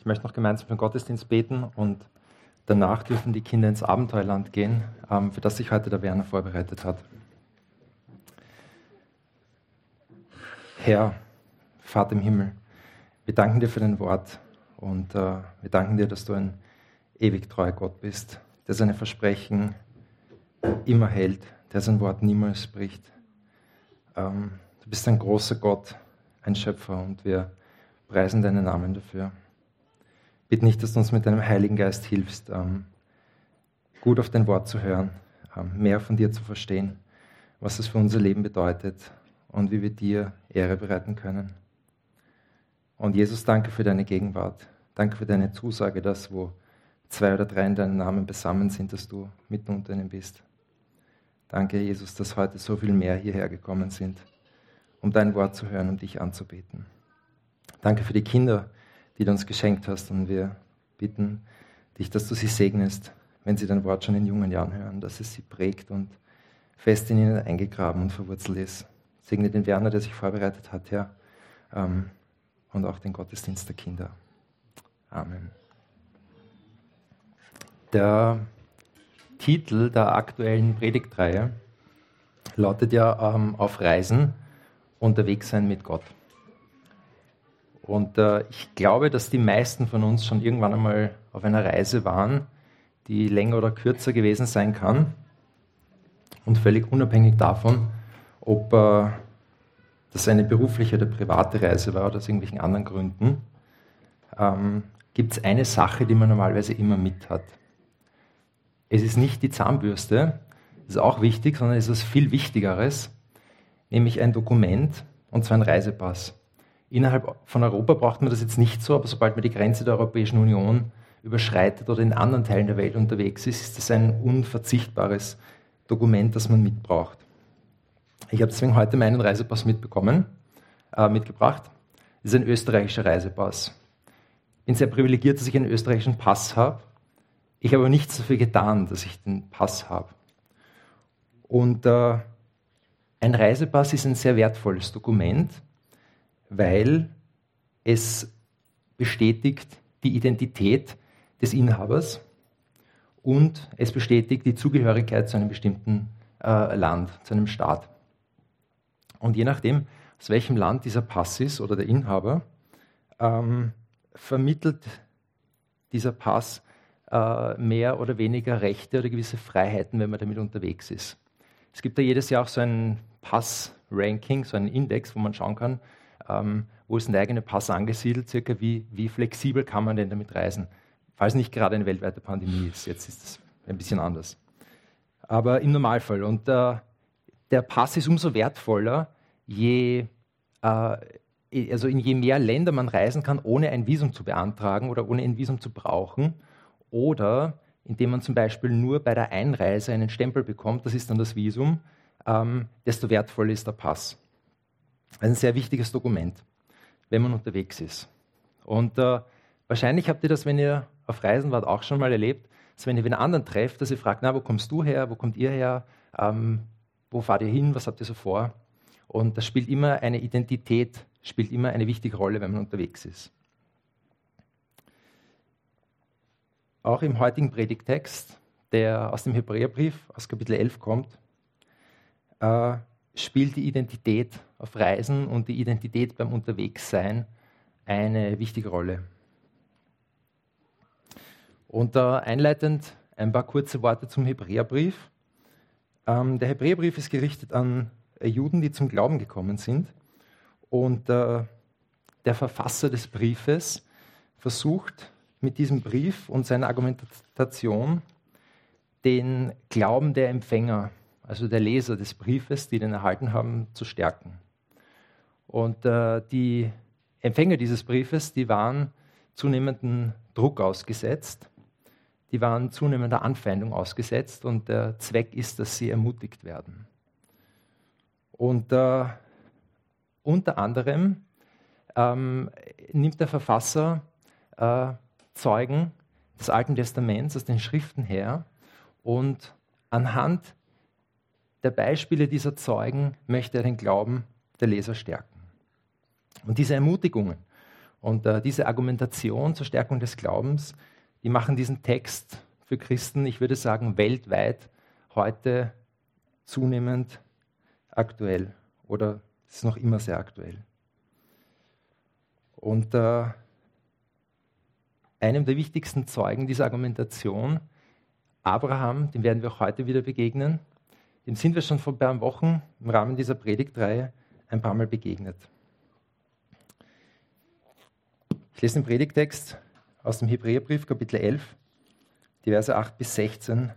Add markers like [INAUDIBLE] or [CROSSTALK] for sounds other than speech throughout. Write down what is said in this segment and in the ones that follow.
Ich möchte noch gemeinsam für den Gottesdienst beten und danach dürfen die Kinder ins Abenteuerland gehen, ähm, für das sich heute der Werner vorbereitet hat. Herr, Vater im Himmel, wir danken dir für dein Wort und äh, wir danken dir, dass du ein ewig treuer Gott bist, der seine Versprechen immer hält, der sein Wort niemals bricht. Ähm, du bist ein großer Gott, ein Schöpfer und wir preisen deinen Namen dafür. Bitte nicht, dass du uns mit deinem Heiligen Geist hilfst, ähm, gut auf dein Wort zu hören, ähm, mehr von dir zu verstehen, was es für unser Leben bedeutet und wie wir dir Ehre bereiten können. Und Jesus, danke für deine Gegenwart. Danke für deine Zusage, dass wo zwei oder drei in deinem Namen besammen sind, dass du mitten unter ihnen bist. Danke, Jesus, dass heute so viel mehr hierher gekommen sind, um dein Wort zu hören, um dich anzubeten. Danke für die Kinder, die du uns geschenkt hast. Und wir bitten dich, dass du sie segnest, wenn sie dein Wort schon in jungen Jahren hören, dass es sie prägt und fest in ihnen eingegraben und verwurzelt ist. Segne den Werner, der sich vorbereitet hat, Herr, ähm, und auch den Gottesdienst der Kinder. Amen. Der Titel der aktuellen Predigtreihe lautet ja ähm, auf Reisen unterwegs sein mit Gott. Und äh, ich glaube, dass die meisten von uns schon irgendwann einmal auf einer Reise waren, die länger oder kürzer gewesen sein kann. Und völlig unabhängig davon, ob äh, das eine berufliche oder private Reise war oder aus irgendwelchen anderen Gründen, ähm, gibt es eine Sache, die man normalerweise immer mit hat. Es ist nicht die Zahnbürste, das ist auch wichtig, sondern es ist was viel Wichtigeres, nämlich ein Dokument, und zwar ein Reisepass. Innerhalb von Europa braucht man das jetzt nicht so, aber sobald man die Grenze der Europäischen Union überschreitet oder in anderen Teilen der Welt unterwegs ist, ist das ein unverzichtbares Dokument, das man mitbraucht. Ich habe deswegen heute meinen Reisepass mitbekommen, äh, mitgebracht. Das ist ein österreichischer Reisepass. Ich bin sehr privilegiert, dass ich einen österreichischen Pass habe. Ich habe aber nichts dafür getan, dass ich den Pass habe. Und äh, ein Reisepass ist ein sehr wertvolles Dokument, weil es bestätigt die Identität des Inhabers und es bestätigt die Zugehörigkeit zu einem bestimmten äh, Land, zu einem Staat. Und je nachdem, aus welchem Land dieser Pass ist oder der Inhaber, ähm, vermittelt dieser Pass äh, mehr oder weniger Rechte oder gewisse Freiheiten, wenn man damit unterwegs ist. Es gibt da jedes Jahr auch so ein Pass-Ranking, so einen Index, wo man schauen kann, ähm, wo ist ein eigener Pass angesiedelt, circa wie, wie flexibel kann man denn damit reisen, falls nicht gerade eine weltweite Pandemie ist. Jetzt ist es ein bisschen anders. Aber im Normalfall. Und äh, der Pass ist umso wertvoller, je, äh, also in je mehr Länder man reisen kann, ohne ein Visum zu beantragen oder ohne ein Visum zu brauchen. Oder indem man zum Beispiel nur bei der Einreise einen Stempel bekommt, das ist dann das Visum, ähm, desto wertvoller ist der Pass. Ein sehr wichtiges Dokument, wenn man unterwegs ist. Und äh, wahrscheinlich habt ihr das, wenn ihr auf Reisen wart, auch schon mal erlebt, dass wenn ihr einen anderen trefft, dass ihr fragt, na, wo kommst du her, wo kommt ihr her, ähm, wo fahrt ihr hin, was habt ihr so vor? Und das spielt immer eine Identität, spielt immer eine wichtige Rolle, wenn man unterwegs ist. Auch im heutigen Predigtext, der aus dem Hebräerbrief, aus Kapitel 11 kommt, äh, spielt die Identität auf Reisen und die Identität beim Unterwegssein eine wichtige Rolle. Und äh, einleitend ein paar kurze Worte zum Hebräerbrief. Ähm, der Hebräerbrief ist gerichtet an Juden, die zum Glauben gekommen sind. Und äh, der Verfasser des Briefes versucht mit diesem Brief und seiner Argumentation den Glauben der Empfänger also der Leser des Briefes, die den erhalten haben, zu stärken. Und äh, die Empfänger dieses Briefes, die waren zunehmenden Druck ausgesetzt, die waren zunehmender Anfeindung ausgesetzt und der Zweck ist, dass sie ermutigt werden. Und äh, unter anderem ähm, nimmt der Verfasser äh, Zeugen des Alten Testaments aus den Schriften her und anhand der Beispiele dieser Zeugen möchte er den Glauben der Leser stärken. Und diese Ermutigungen Und äh, diese Argumentation zur Stärkung des Glaubens, die machen diesen Text für Christen, ich würde sagen, weltweit heute zunehmend aktuell oder ist noch immer sehr aktuell. Und äh, einem der wichtigsten Zeugen dieser Argumentation, Abraham, dem werden wir auch heute wieder begegnen, dem sind wir schon vor ein paar Wochen im Rahmen dieser Predigtreihe ein paar Mal begegnet. Ich lese den Predigtext aus dem Hebräerbrief, Kapitel 11, die Verse 8 bis 16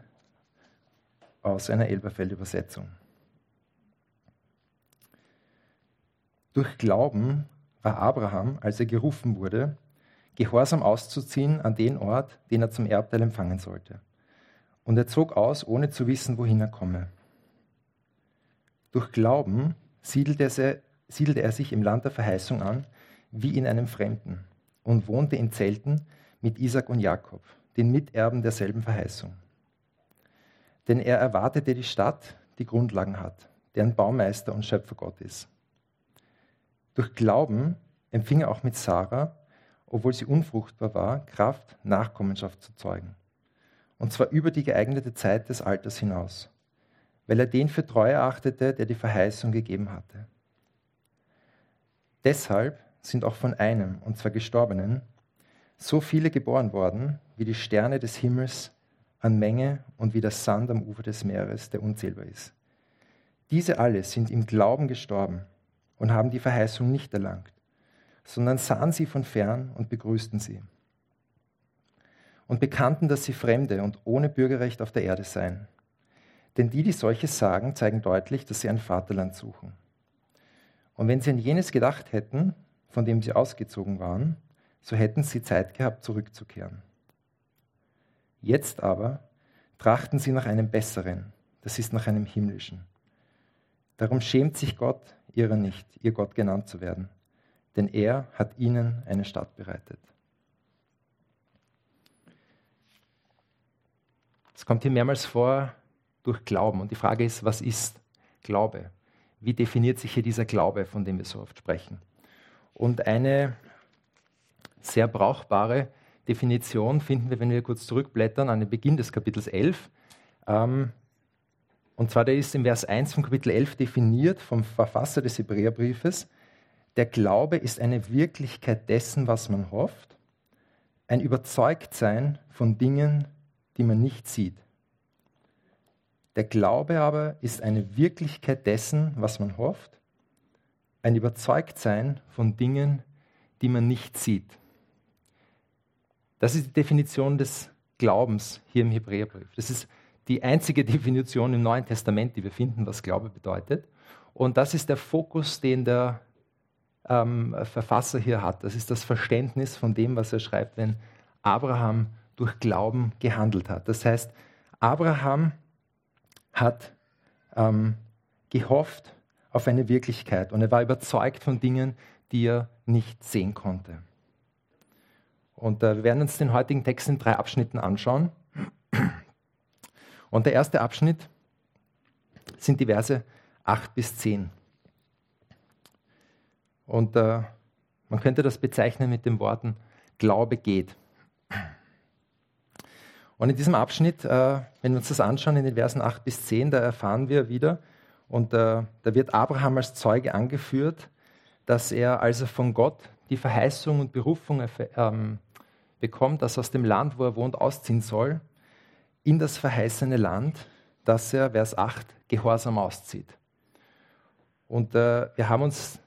aus einer Elberfeld-Übersetzung. Durch Glauben war Abraham, als er gerufen wurde, gehorsam auszuziehen an den Ort, den er zum Erbteil empfangen sollte. Und er zog aus, ohne zu wissen, wohin er komme. Durch Glauben siedelte er, siedelte er sich im Land der Verheißung an, wie in einem Fremden, und wohnte in Zelten mit Isaac und Jakob, den Miterben derselben Verheißung. Denn er erwartete die Stadt, die Grundlagen hat, deren Baumeister und Schöpfer Gott ist. Durch Glauben empfing er auch mit Sarah, obwohl sie unfruchtbar war, Kraft, Nachkommenschaft zu zeugen. Und zwar über die geeignete Zeit des Alters hinaus, weil er den für treu erachtete, der die Verheißung gegeben hatte. Deshalb sind auch von einem, und zwar Gestorbenen, so viele geboren worden, wie die Sterne des Himmels an Menge und wie der Sand am Ufer des Meeres, der unzählbar ist. Diese alle sind im Glauben gestorben und haben die Verheißung nicht erlangt, sondern sahen sie von fern und begrüßten sie und bekannten, dass sie Fremde und ohne Bürgerrecht auf der Erde seien. Denn die, die solches sagen, zeigen deutlich, dass sie ein Vaterland suchen. Und wenn sie an jenes gedacht hätten, von dem sie ausgezogen waren, so hätten sie Zeit gehabt, zurückzukehren. Jetzt aber trachten sie nach einem besseren, das ist nach einem himmlischen. Darum schämt sich Gott ihrer nicht, ihr Gott genannt zu werden, denn er hat ihnen eine Stadt bereitet. Es kommt hier mehrmals vor durch Glauben. Und die Frage ist, was ist Glaube? Wie definiert sich hier dieser Glaube, von dem wir so oft sprechen? Und eine sehr brauchbare Definition finden wir, wenn wir kurz zurückblättern, an den Beginn des Kapitels 11. Ähm, und zwar, der ist im Vers 1 von Kapitel 11 definiert vom Verfasser des Hebräerbriefes. Der Glaube ist eine Wirklichkeit dessen, was man hofft, ein Überzeugtsein von Dingen, die man nicht sieht. Der Glaube aber ist eine Wirklichkeit dessen, was man hofft, ein Überzeugtsein von Dingen, die man nicht sieht. Das ist die Definition des Glaubens hier im Hebräerbrief. Das ist die einzige [LAUGHS] Definition im Neuen Testament, die wir finden, was Glaube bedeutet. Und das ist der Fokus, den der ähm, Verfasser hier hat. Das ist das Verständnis von dem, was er schreibt, wenn Abraham durch Glauben gehandelt hat. Das heißt, Abraham hat ähm, gehofft auf eine Wirklichkeit und er war überzeugt von Dingen, die er nicht sehen konnte. Und äh, wir werden uns den heutigen Text in drei Abschnitten anschauen. Und der erste Abschnitt sind die Verse 8 bis 10. Und äh, man könnte das bezeichnen mit den Worten Glaube geht. Und in diesem Abschnitt, äh, wenn wir uns das anschauen, in den Versen 8 bis 10, da erfahren wir wieder, und äh, da wird Abraham als Zeuge angeführt, dass er, als er von Gott die Verheißung und Berufung ähm, bekommt, dass er aus dem Land, wo er wohnt, ausziehen soll, in das verheißene Land, dass er, Vers 8, gehorsam auszieht. Und äh, wir haben uns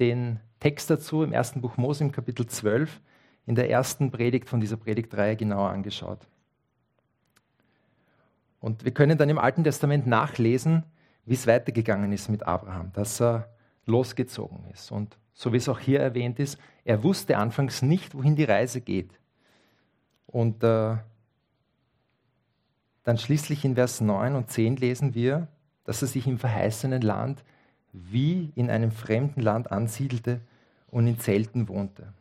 den Text dazu im ersten Buch Mose im Kapitel 12 in der ersten Predigt von dieser Predigtreihe genauer angeschaut. Und wir können dann im Alten Testament nachlesen, wie es weitergegangen ist mit Abraham, dass er losgezogen ist. Und so wie es auch hier erwähnt ist, er wusste anfangs nicht, wohin die Reise geht. Und äh, dann schließlich in Vers 9 und 10 lesen wir, dass er sich im verheißenen Land wie in einem fremden Land ansiedelte und in Zelten wohnte.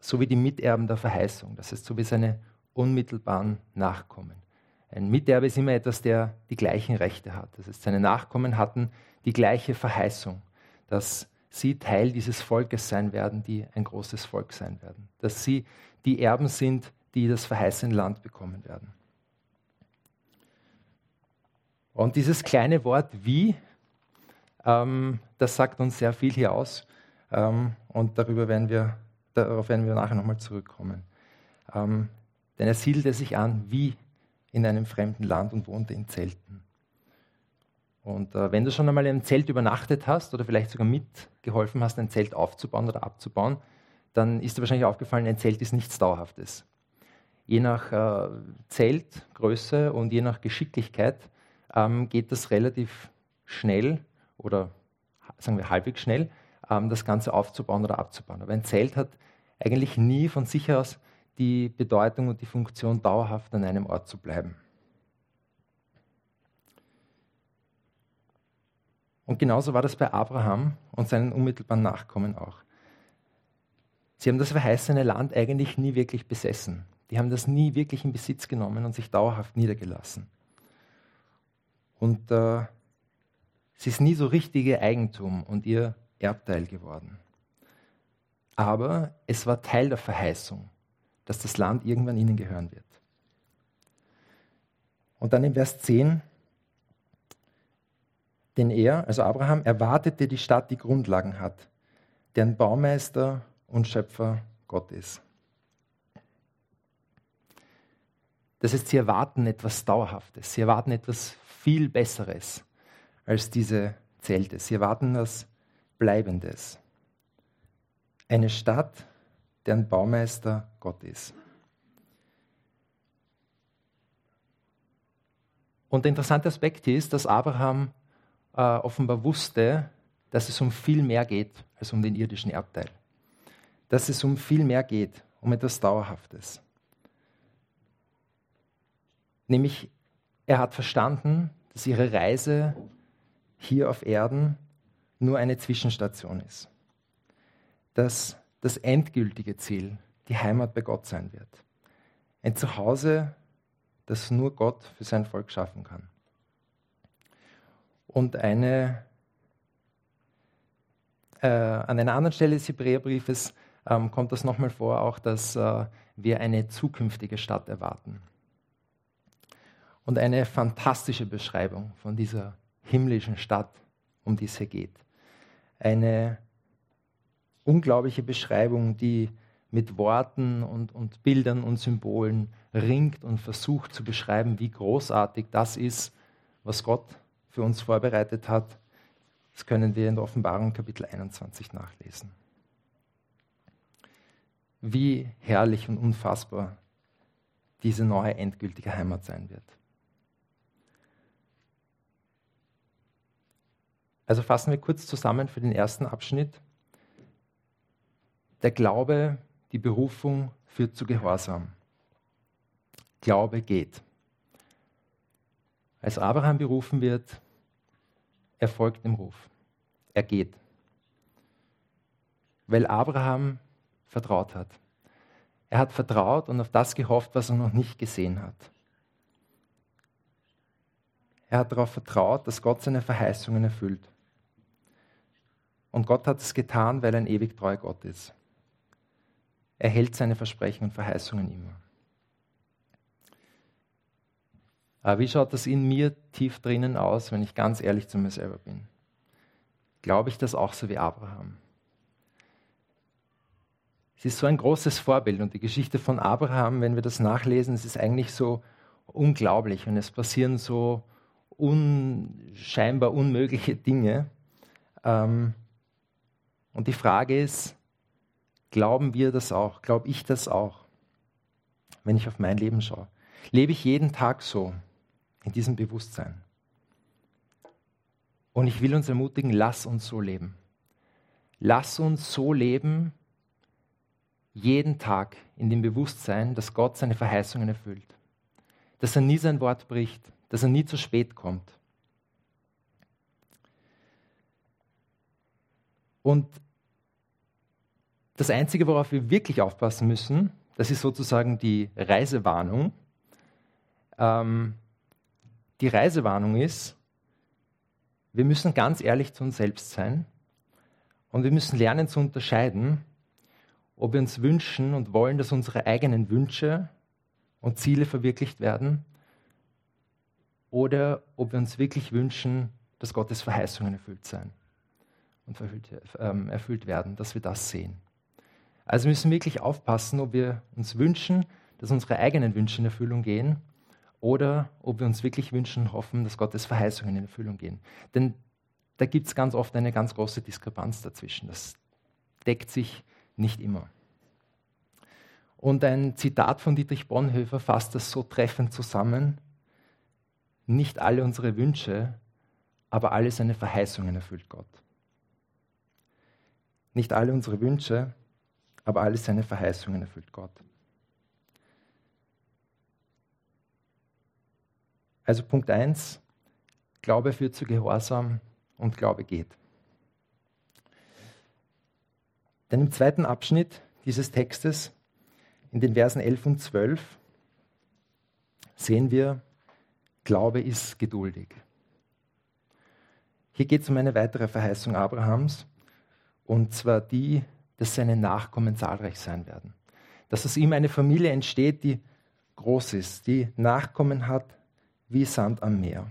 So wie die Miterben der Verheißung, das heißt, so wie seine unmittelbaren Nachkommen. Ein Miterbe ist immer etwas, der die gleichen Rechte hat. Das heißt, seine Nachkommen hatten die gleiche Verheißung, dass sie Teil dieses Volkes sein werden, die ein großes Volk sein werden. Dass sie die Erben sind, die das verheißene Land bekommen werden. Und dieses kleine Wort wie, ähm, das sagt uns sehr viel hier aus. Ähm, und darüber werden wir, darauf werden wir nachher nochmal zurückkommen. Ähm, denn er siedelte sich an wie in einem fremden Land und wohnte in Zelten. Und äh, wenn du schon einmal in einem Zelt übernachtet hast oder vielleicht sogar mitgeholfen hast, ein Zelt aufzubauen oder abzubauen, dann ist dir wahrscheinlich aufgefallen, ein Zelt ist nichts Dauerhaftes. Je nach äh, Zeltgröße und je nach Geschicklichkeit ähm, geht das relativ schnell oder sagen wir halbwegs schnell, ähm, das Ganze aufzubauen oder abzubauen. Aber ein Zelt hat eigentlich nie von sich aus die Bedeutung und die Funktion, dauerhaft an einem Ort zu bleiben. Und genauso war das bei Abraham und seinen unmittelbaren Nachkommen auch. Sie haben das verheißene Land eigentlich nie wirklich besessen. Die haben das nie wirklich in Besitz genommen und sich dauerhaft niedergelassen. Und äh, es ist nie so richtige Eigentum und ihr Erbteil geworden. Aber es war Teil der Verheißung, dass das Land irgendwann ihnen gehören wird. Und dann im Vers 10 denn er, also Abraham, erwartete die Stadt, die Grundlagen hat, deren Baumeister und Schöpfer Gott ist. Das heißt, sie erwarten etwas Dauerhaftes, sie erwarten etwas viel Besseres als diese Zelte. Sie erwarten etwas Bleibendes. Eine Stadt, deren Baumeister Gott ist. Und der interessante Aspekt ist, dass Abraham äh, offenbar wusste, dass es um viel mehr geht als um den irdischen Erbteil. Dass es um viel mehr geht, um etwas Dauerhaftes. Nämlich, er hat verstanden, dass ihre Reise hier auf Erden nur eine Zwischenstation ist. Dass das endgültige Ziel die Heimat bei Gott sein wird. Ein Zuhause, das nur Gott für sein Volk schaffen kann. Und eine, äh, an einer anderen Stelle des Hebräerbriefes ähm, kommt das nochmal vor, auch dass äh, wir eine zukünftige Stadt erwarten. Und eine fantastische Beschreibung von dieser himmlischen Stadt, um die es hier geht. Eine unglaubliche Beschreibung, die mit Worten und, und Bildern und Symbolen ringt und versucht zu beschreiben, wie großartig das ist, was Gott für uns vorbereitet hat. Das können wir in der Offenbarung Kapitel 21 nachlesen. Wie herrlich und unfassbar diese neue endgültige Heimat sein wird. Also fassen wir kurz zusammen für den ersten Abschnitt. Der Glaube, die Berufung führt zu Gehorsam. Glaube geht. Als Abraham berufen wird, er folgt dem Ruf. Er geht. Weil Abraham vertraut hat. Er hat vertraut und auf das gehofft, was er noch nicht gesehen hat. Er hat darauf vertraut, dass Gott seine Verheißungen erfüllt. Und Gott hat es getan, weil er ein ewig treuer Gott ist. Er hält seine Versprechen und Verheißungen immer. Aber wie schaut das in mir tief drinnen aus, wenn ich ganz ehrlich zu mir selber bin? Glaube ich das auch so wie Abraham? Es ist so ein großes Vorbild und die Geschichte von Abraham, wenn wir das nachlesen, es ist eigentlich so unglaublich und es passieren so unscheinbar unmögliche Dinge. Ähm, und die Frage ist, glauben wir das auch? Glaube ich das auch, wenn ich auf mein Leben schaue? Lebe ich jeden Tag so? in diesem Bewusstsein. Und ich will uns ermutigen, lass uns so leben. Lass uns so leben, jeden Tag in dem Bewusstsein, dass Gott seine Verheißungen erfüllt. Dass er nie sein Wort bricht, dass er nie zu spät kommt. Und das Einzige, worauf wir wirklich aufpassen müssen, das ist sozusagen die Reisewarnung. Ähm, die Reisewarnung ist, wir müssen ganz ehrlich zu uns selbst sein Und wir müssen lernen zu unterscheiden, ob wir uns wünschen und wollen, dass unsere eigenen Wünsche und Ziele verwirklicht werden oder ob wir uns wirklich wünschen, dass Gottes Verheißungen erfüllt sein und erfüllt, ähm, erfüllt werden, dass wir das sehen. Also müssen wir wirklich aufpassen, ob wir uns wünschen, dass unsere eigenen Wünsche in Erfüllung gehen oder ob wir uns wirklich wünschen und hoffen, dass Gottes Verheißungen in Erfüllung gehen. Denn da gibt es ganz oft eine ganz große Diskrepanz dazwischen. Das deckt sich nicht immer. Und ein Zitat von Dietrich Bonhoeffer fasst das so treffend zusammen. Nicht alle unsere Wünsche, aber alle seine Verheißungen erfüllt Gott. Nicht alle unsere Wünsche, aber alle seine Verheißungen erfüllt Gott. Also Punkt 1, Glaube führt zu Gehorsam und Glaube geht. Dann im zweiten Abschnitt dieses Textes, in den Versen 11 und 12, sehen wir, Glaube ist geduldig. Hier geht es um eine weitere Verheißung Abrahams, und zwar die, dass seine Nachkommen zahlreich sein werden. Dass aus ihm eine Familie entsteht, die groß ist, die Nachkommen hat wie Sand am Meer,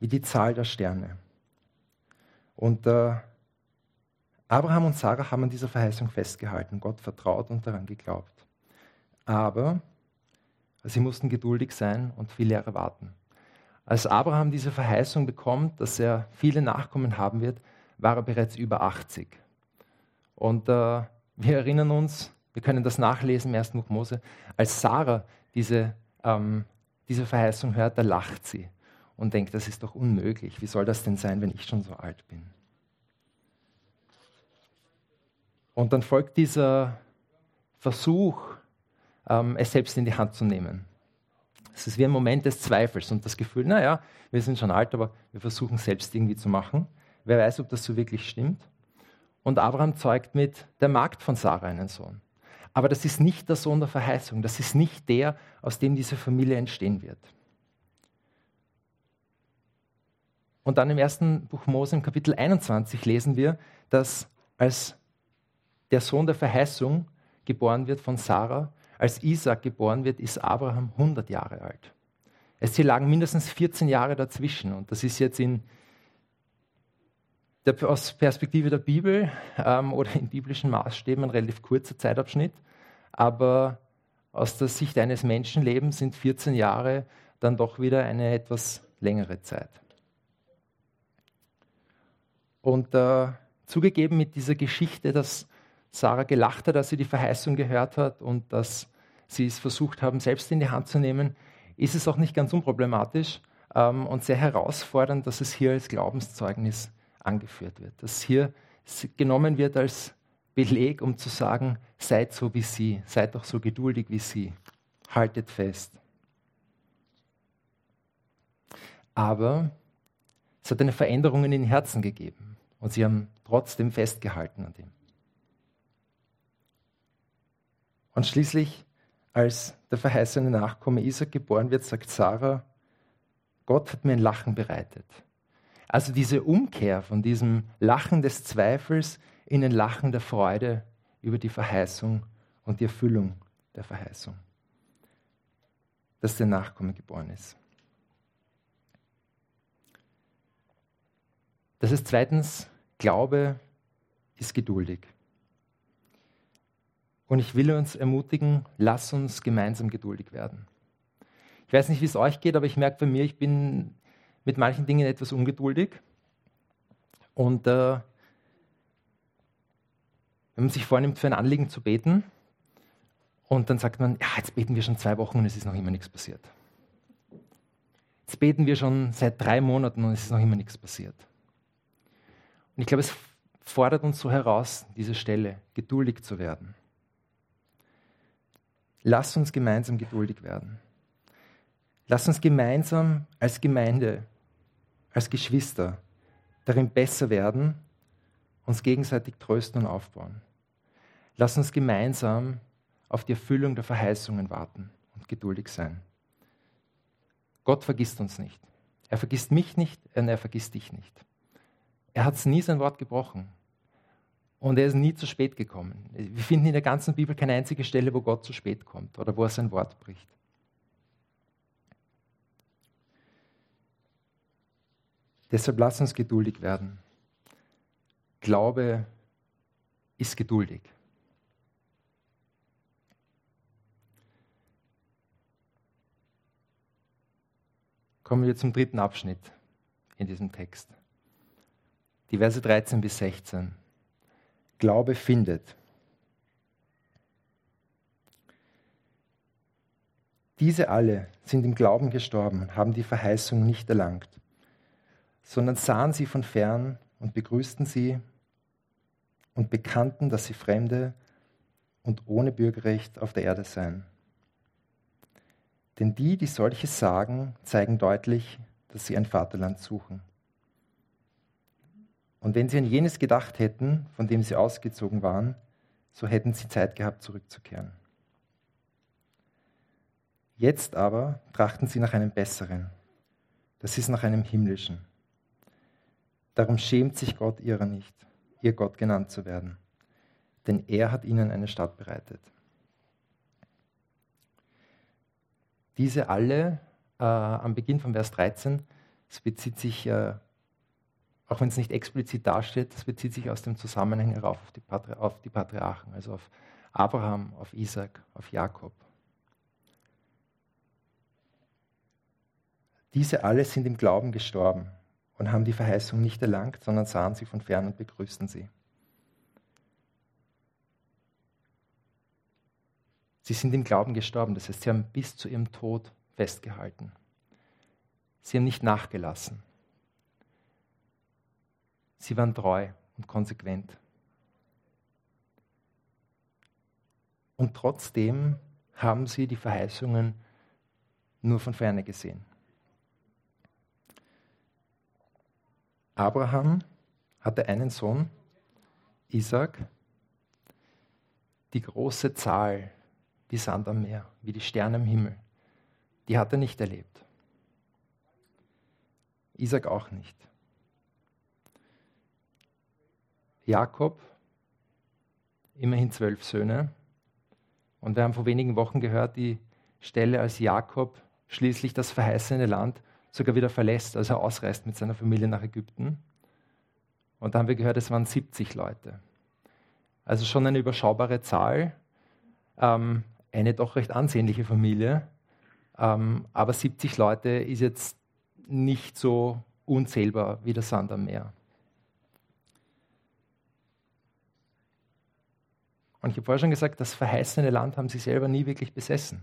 wie die Zahl der Sterne. Und äh, Abraham und Sarah haben an dieser Verheißung festgehalten, Gott vertraut und daran geglaubt. Aber sie mussten geduldig sein und viele Jahre warten. Als Abraham diese Verheißung bekommt, dass er viele Nachkommen haben wird, war er bereits über 80. Und äh, wir erinnern uns, wir können das nachlesen im 1. Buch Mose, als Sarah diese, ähm, diese Verheißung hört, da lacht sie und denkt, das ist doch unmöglich. Wie soll das denn sein, wenn ich schon so alt bin? Und dann folgt dieser Versuch, ähm, es selbst in die Hand zu nehmen. Es ist wie ein Moment des Zweifels und das Gefühl, naja, wir sind schon alt, aber wir versuchen selbst irgendwie zu machen. Wer weiß, ob das so wirklich stimmt. Und Abraham zeugt mit der Magd von Sarah einen Sohn. Aber das ist nicht der Sohn der Verheißung. Das ist nicht der, aus dem diese Familie entstehen wird. Und dann im ersten Buch Mose, im Kapitel 21, lesen wir, dass als der Sohn der Verheißung geboren wird von Sarah, als Isaac geboren wird, ist Abraham 100 Jahre alt. Es lagen mindestens 14 Jahre dazwischen. Und das ist jetzt in der, aus Perspektive der Bibel ähm, oder in biblischen Maßstäben ein relativ kurzer Zeitabschnitt. Aber aus der Sicht eines Menschenlebens sind 14 Jahre dann doch wieder eine etwas längere Zeit. Und äh, zugegeben mit dieser Geschichte, dass Sarah gelacht hat, als sie die Verheißung gehört hat und dass sie es versucht haben, selbst in die Hand zu nehmen, ist es auch nicht ganz unproblematisch ähm, und sehr herausfordernd, dass es hier als Glaubenszeugnis angeführt wird. Dass hier genommen wird als Beleg, um zu sagen, seid so wie sie, seid doch so geduldig wie sie, haltet fest. Aber es hat eine Veränderung in den Herzen gegeben und sie haben trotzdem festgehalten an dem. Und schließlich, als der verheißene Nachkomme Isaac geboren wird, sagt Sarah, Gott hat mir ein Lachen bereitet. Also diese Umkehr von diesem Lachen des Zweifels in ein Lachen der Freude über die Verheißung und die Erfüllung der Verheißung, dass der Nachkomme geboren ist. Das ist zweitens, Glaube ist geduldig. Und ich will uns ermutigen, lass uns gemeinsam geduldig werden. Ich weiß nicht, wie es euch geht, aber ich merke bei mir, ich bin mit manchen Dingen etwas ungeduldig. Und äh, wenn man sich vornimmt, für ein Anliegen zu beten, und dann sagt man, ja, jetzt beten wir schon zwei Wochen und es ist noch immer nichts passiert. Jetzt beten wir schon seit drei Monaten und es ist noch immer nichts passiert. Und ich glaube, es fordert uns so heraus, diese Stelle, geduldig zu werden. Lass uns gemeinsam geduldig werden. Lass uns gemeinsam als Gemeinde, als Geschwister darin besser werden, uns gegenseitig trösten und aufbauen. Lass uns gemeinsam auf die Erfüllung der Verheißungen warten und geduldig sein. Gott vergisst uns nicht. Er vergisst mich nicht und er vergisst dich nicht. Er hat nie sein Wort gebrochen. Und er ist nie zu spät gekommen. Wir finden in der ganzen Bibel keine einzige Stelle, wo Gott zu spät kommt oder wo er sein Wort bricht. Deshalb lass uns geduldig werden. Glaube ist geduldig. Kommen wir zum dritten Abschnitt in diesem Text. Die Verse 13 bis 16. Glaube findet. Diese alle sind im Glauben gestorben und haben die Verheißung nicht erlangt, sondern sahen sie von fern und begrüßten sie und bekannten, dass sie Fremde und ohne Bürgerrecht auf der Erde seien. Denn die, die solches sagen, zeigen deutlich, dass sie ein Vaterland suchen. Und wenn sie an jenes gedacht hätten, von dem sie ausgezogen waren, so hätten sie Zeit gehabt, zurückzukehren. Jetzt aber trachten sie nach einem besseren, das ist nach einem himmlischen. Darum schämt sich Gott ihrer nicht, ihr Gott genannt zu werden, denn er hat ihnen eine Stadt bereitet. Diese alle, äh, am Beginn von Vers 13, es bezieht sich, äh, auch wenn es nicht explizit dasteht, das bezieht sich aus dem Zusammenhang herauf auf die, Patri auf die Patriarchen, also auf Abraham, auf Isaac, auf Jakob. Diese alle sind im Glauben gestorben und haben die Verheißung nicht erlangt, sondern sahen sie von fern und begrüßten sie. Sie sind im Glauben gestorben, das heißt, sie haben bis zu ihrem Tod festgehalten. Sie haben nicht nachgelassen. Sie waren treu und konsequent. Und trotzdem haben sie die Verheißungen nur von ferne gesehen. Abraham hatte einen Sohn, Isaac. Die große Zahl wie Sand am Meer, wie die Sterne am Himmel. Die hat er nicht erlebt. Isaac auch nicht. Jakob, immerhin zwölf Söhne. Und wir haben vor wenigen Wochen gehört, die Stelle, als Jakob schließlich das verheißene Land sogar wieder verlässt, als er ausreist mit seiner Familie nach Ägypten. Und da haben wir gehört, es waren 70 Leute. Also schon eine überschaubare Zahl. Ähm, eine doch recht ansehnliche Familie, ähm, aber 70 Leute ist jetzt nicht so unzählbar wie der Sand am Meer. Und ich habe vorher schon gesagt, das verheißene Land haben sie selber nie wirklich besessen.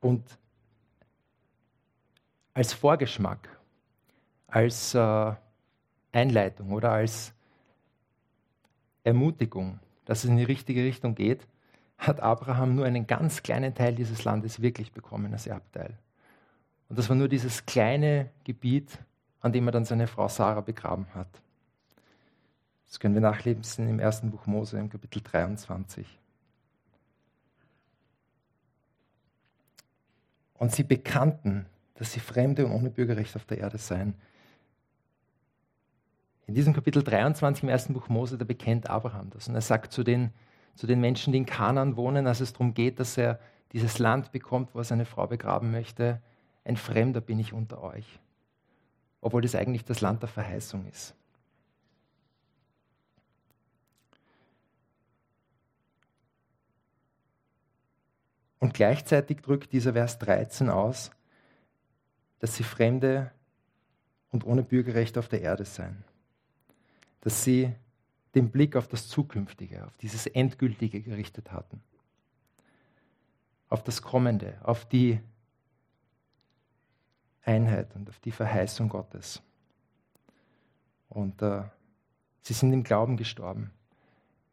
Und als Vorgeschmack, als äh, Einleitung oder als Ermutigung, dass es in die richtige Richtung geht, hat Abraham nur einen ganz kleinen Teil dieses Landes wirklich bekommen als Erbteil. Und das war nur dieses kleine Gebiet, an dem er dann seine Frau Sarah begraben hat. Das können wir nachlesen im ersten Buch Mose im Kapitel 23. Und sie bekannten, dass sie Fremde und ohne Bürgerrecht auf der Erde seien. In diesem Kapitel 23 im ersten Buch Mose, da bekennt Abraham das. Und er sagt zu den, zu den Menschen, die in Kanaan wohnen, als es darum geht, dass er dieses Land bekommt, wo er seine Frau begraben möchte, ein Fremder bin ich unter euch. Obwohl das eigentlich das Land der Verheißung ist. Und gleichzeitig drückt dieser Vers 13 aus, dass sie Fremde und ohne Bürgerrecht auf der Erde seien dass sie den Blick auf das Zukünftige, auf dieses Endgültige gerichtet hatten. Auf das Kommende, auf die Einheit und auf die Verheißung Gottes. Und äh, sie sind im Glauben gestorben,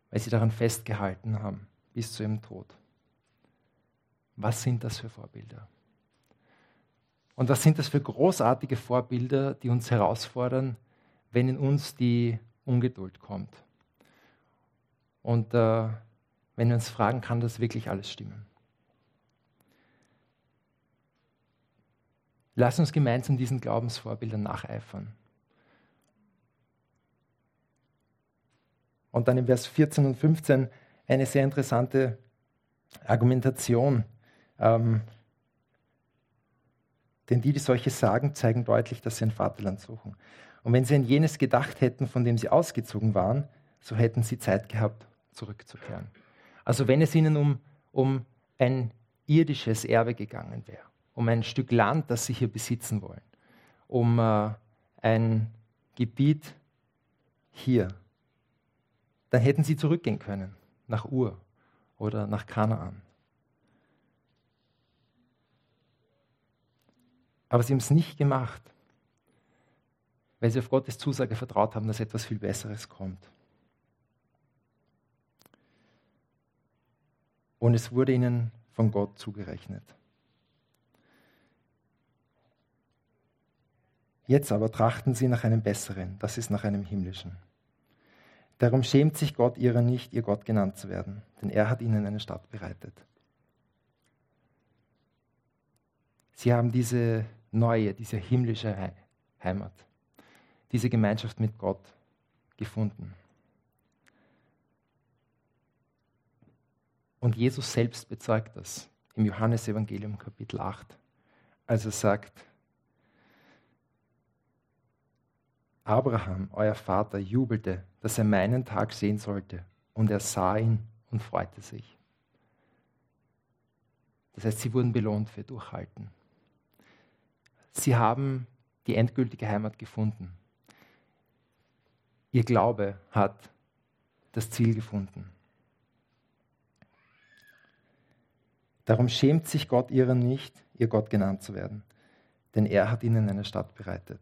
weil sie daran festgehalten haben bis zu ihrem Tod. Was sind das für Vorbilder? Und was sind das für großartige Vorbilder, die uns herausfordern, wenn in uns die Ungeduld kommt? Und äh, wenn wir uns fragen, kann das wirklich alles stimmen? Lass uns gemeinsam diesen Glaubensvorbildern nacheifern. Und dann im Vers 14 und 15 eine sehr interessante Argumentation. Ähm, denn die, die solche sagen, zeigen deutlich, dass sie ein Vaterland suchen. Und wenn sie an jenes gedacht hätten, von dem sie ausgezogen waren, so hätten sie Zeit gehabt, zurückzukehren. Also wenn es ihnen um, um ein irdisches Erbe gegangen wäre, um ein Stück Land, das sie hier besitzen wollen, um äh, ein Gebiet hier, dann hätten sie zurückgehen können nach Ur oder nach Kanaan. Aber sie haben es nicht gemacht, weil sie auf Gottes Zusage vertraut haben, dass etwas viel Besseres kommt. Und es wurde ihnen von Gott zugerechnet. Jetzt aber trachten sie nach einem besseren, das ist nach einem himmlischen. Darum schämt sich Gott ihrer nicht, ihr Gott genannt zu werden, denn er hat ihnen eine Stadt bereitet. Sie haben diese neue, diese himmlische Heimat, diese Gemeinschaft mit Gott gefunden. Und Jesus selbst bezeugt das im Johannesevangelium Kapitel 8, als er sagt, Abraham, euer Vater, jubelte, dass er meinen Tag sehen sollte, und er sah ihn und freute sich. Das heißt, sie wurden belohnt für Durchhalten. Sie haben die endgültige Heimat gefunden. Ihr Glaube hat das Ziel gefunden. Darum schämt sich Gott ihrer nicht, ihr Gott genannt zu werden, denn er hat ihnen eine Stadt bereitet.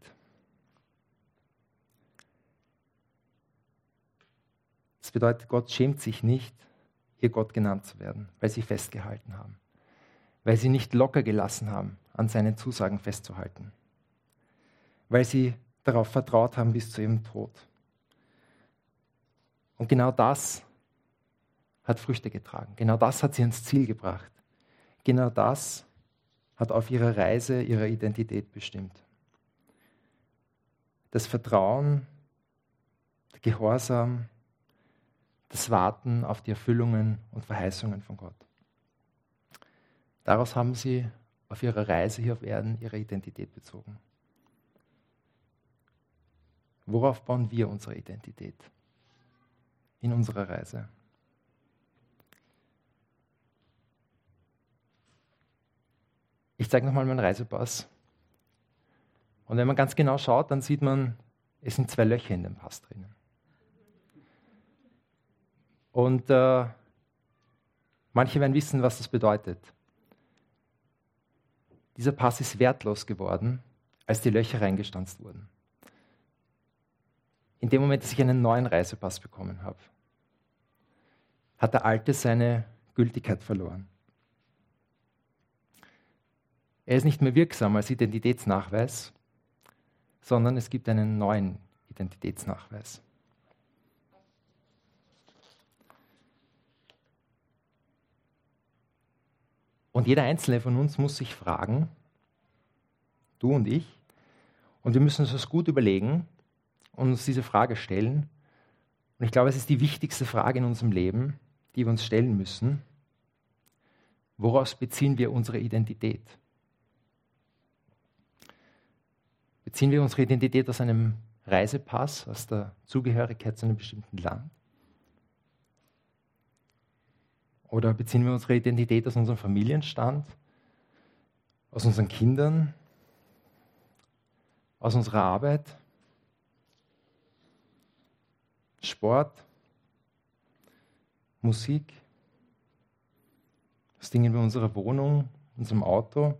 Das bedeutet, Gott schämt sich nicht, ihr Gott genannt zu werden, weil sie festgehalten haben, weil sie nicht locker gelassen haben, an seinen Zusagen festzuhalten, weil sie darauf vertraut haben bis zu ihrem Tod. Und genau das hat Früchte getragen. Genau das hat sie ans Ziel gebracht. Genau das hat auf ihrer Reise ihre Identität bestimmt. Das Vertrauen, der Gehorsam, das Warten auf die Erfüllungen und Verheißungen von Gott. Daraus haben sie auf ihrer Reise hier auf Erden ihre Identität bezogen. Worauf bauen wir unsere Identität in unserer Reise? Ich zeige nochmal meinen Reisepass. Und wenn man ganz genau schaut, dann sieht man, es sind zwei Löcher in dem Pass drinnen. Und äh, manche werden wissen, was das bedeutet. Dieser Pass ist wertlos geworden, als die Löcher reingestanzt wurden. In dem Moment, dass ich einen neuen Reisepass bekommen habe, hat der alte seine Gültigkeit verloren. Er ist nicht mehr wirksam als Identitätsnachweis, sondern es gibt einen neuen Identitätsnachweis. Und jeder einzelne von uns muss sich fragen, du und ich, und wir müssen uns das gut überlegen und uns diese Frage stellen. Und ich glaube, es ist die wichtigste Frage in unserem Leben, die wir uns stellen müssen. Woraus beziehen wir unsere Identität? Beziehen wir unsere Identität aus einem Reisepass, aus der Zugehörigkeit zu einem bestimmten Land? Oder beziehen wir unsere Identität aus unserem Familienstand, aus unseren Kindern, aus unserer Arbeit, Sport, Musik, aus Dingen wie unserer Wohnung, unserem Auto,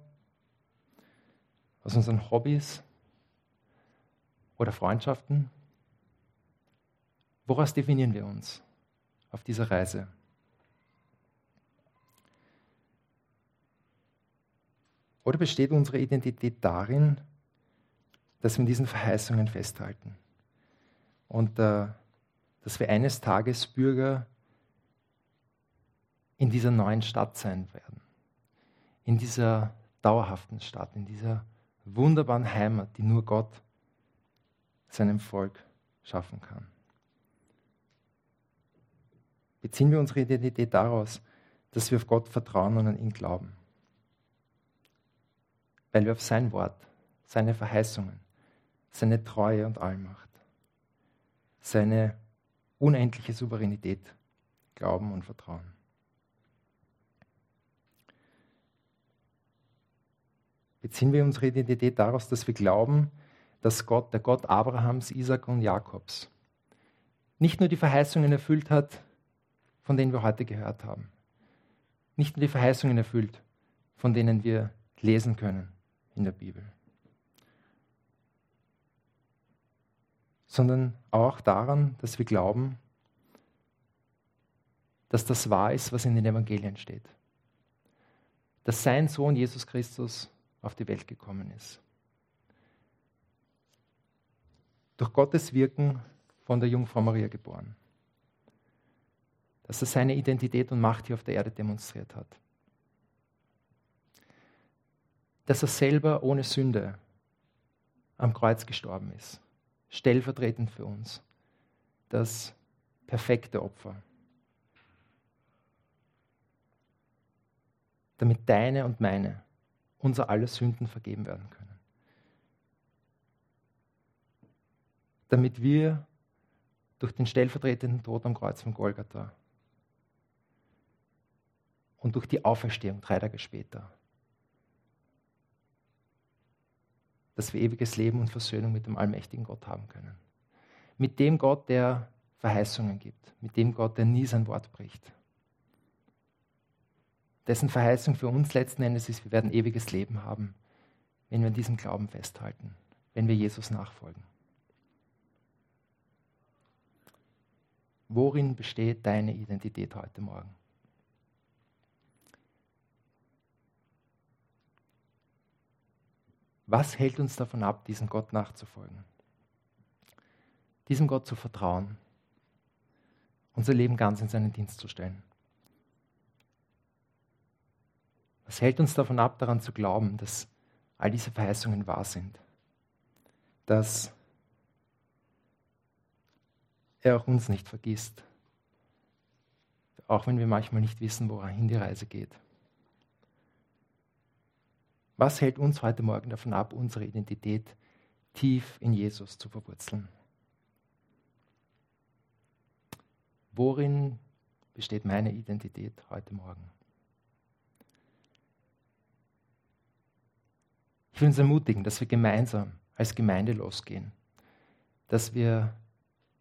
aus unseren Hobbys oder Freundschaften? Woraus definieren wir uns auf dieser Reise? Oder besteht unsere Identität darin, dass wir in diesen Verheißungen festhalten und äh, dass wir eines Tages Bürger in dieser neuen Stadt sein werden, in dieser dauerhaften Stadt, in dieser wunderbaren Heimat, die nur Gott seinem Volk schaffen kann. Beziehen wir unsere Identität daraus, dass wir auf Gott vertrauen und an ihn glauben. Weil wir auf sein Wort, seine Verheißungen, seine Treue und Allmacht, seine unendliche Souveränität glauben und vertrauen. Beziehen wir unsere Identität daraus, dass wir glauben, dass Gott, der Gott Abrahams, Isaac und Jakobs, nicht nur die Verheißungen erfüllt hat, von denen wir heute gehört haben, nicht nur die Verheißungen erfüllt, von denen wir lesen können in der Bibel, sondern auch daran, dass wir glauben, dass das wahr ist, was in den Evangelien steht. Dass sein Sohn Jesus Christus auf die Welt gekommen ist. Durch Gottes Wirken von der Jungfrau Maria geboren. Dass er seine Identität und Macht hier auf der Erde demonstriert hat. Dass er selber ohne Sünde am Kreuz gestorben ist. Stellvertretend für uns. Das perfekte Opfer. Damit deine und meine unser alle Sünden vergeben werden können. Damit wir durch den stellvertretenden Tod am Kreuz von Golgatha und durch die Auferstehung drei Tage später, dass wir ewiges Leben und Versöhnung mit dem allmächtigen Gott haben können. Mit dem Gott, der Verheißungen gibt, mit dem Gott, der nie sein Wort bricht dessen Verheißung für uns letzten Endes ist, wir werden ewiges Leben haben, wenn wir an diesem Glauben festhalten, wenn wir Jesus nachfolgen. Worin besteht deine Identität heute Morgen? Was hält uns davon ab, diesem Gott nachzufolgen? Diesem Gott zu vertrauen, unser Leben ganz in seinen Dienst zu stellen. Was hält uns davon ab, daran zu glauben, dass all diese Verheißungen wahr sind? Dass er auch uns nicht vergisst, auch wenn wir manchmal nicht wissen, wohin die Reise geht. Was hält uns heute Morgen davon ab, unsere Identität tief in Jesus zu verwurzeln? Worin besteht meine Identität heute Morgen? Ich will uns ermutigen, dass wir gemeinsam als Gemeinde losgehen, dass wir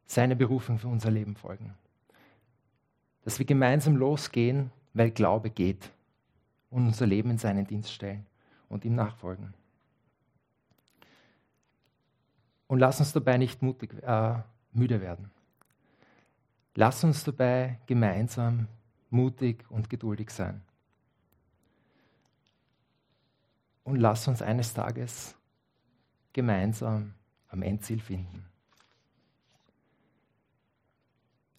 seine Berufung für unser Leben folgen, dass wir gemeinsam losgehen, weil Glaube geht und unser Leben in seinen Dienst stellen und ihm nachfolgen. Und lass uns dabei nicht mutig, äh, müde werden. Lass uns dabei gemeinsam mutig und geduldig sein. und lass uns eines Tages gemeinsam am Endziel finden.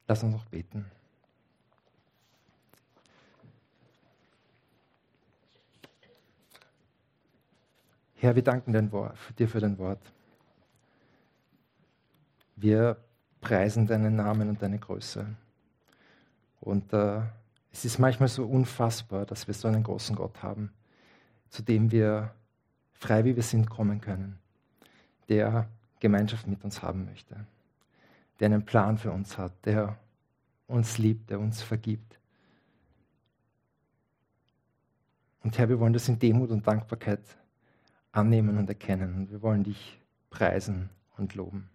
Lass uns noch beten. Herr, wir danken dir für dein Wort. Wir preisen deinen Namen und deine Größe. Und äh, es ist manchmal so unfassbar, dass wir so einen großen Gott haben zu dem wir frei wie wir sind kommen können, der Gemeinschaft mit uns haben möchte, der einen Plan für uns hat, der uns liebt, der uns vergibt. Und Herr, wir wollen das in Demut und Dankbarkeit annehmen und erkennen. Und wir wollen dich preisen und loben.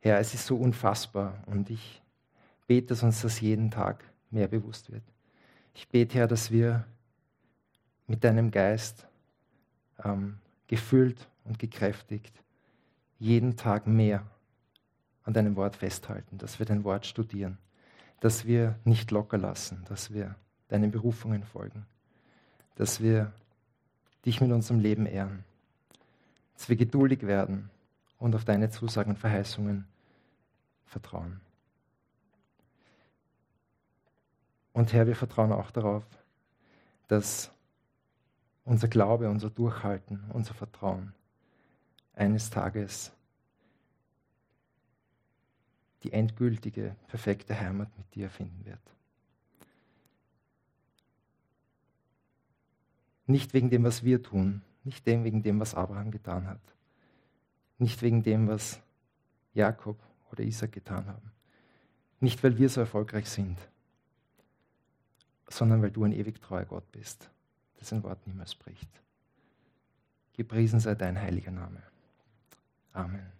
Herr, es ist so unfassbar und ich bete, dass uns das jeden Tag mehr bewusst wird. Ich bete, Herr, dass wir mit deinem Geist ähm, gefüllt und gekräftigt jeden Tag mehr an deinem Wort festhalten, dass wir dein Wort studieren, dass wir nicht locker lassen, dass wir deinen Berufungen folgen, dass wir dich mit unserem Leben ehren, dass wir geduldig werden und auf deine Zusagen und Verheißungen vertrauen. Und Herr, wir vertrauen auch darauf, dass unser Glaube, unser Durchhalten, unser Vertrauen eines Tages die endgültige, perfekte Heimat mit dir finden wird. Nicht wegen dem, was wir tun, nicht dem wegen dem, was Abraham getan hat, nicht wegen dem, was Jakob oder Isaac getan haben, nicht weil wir so erfolgreich sind, sondern weil du ein ewig treuer Gott bist, der sein Wort niemals bricht. Gepriesen sei dein heiliger Name. Amen.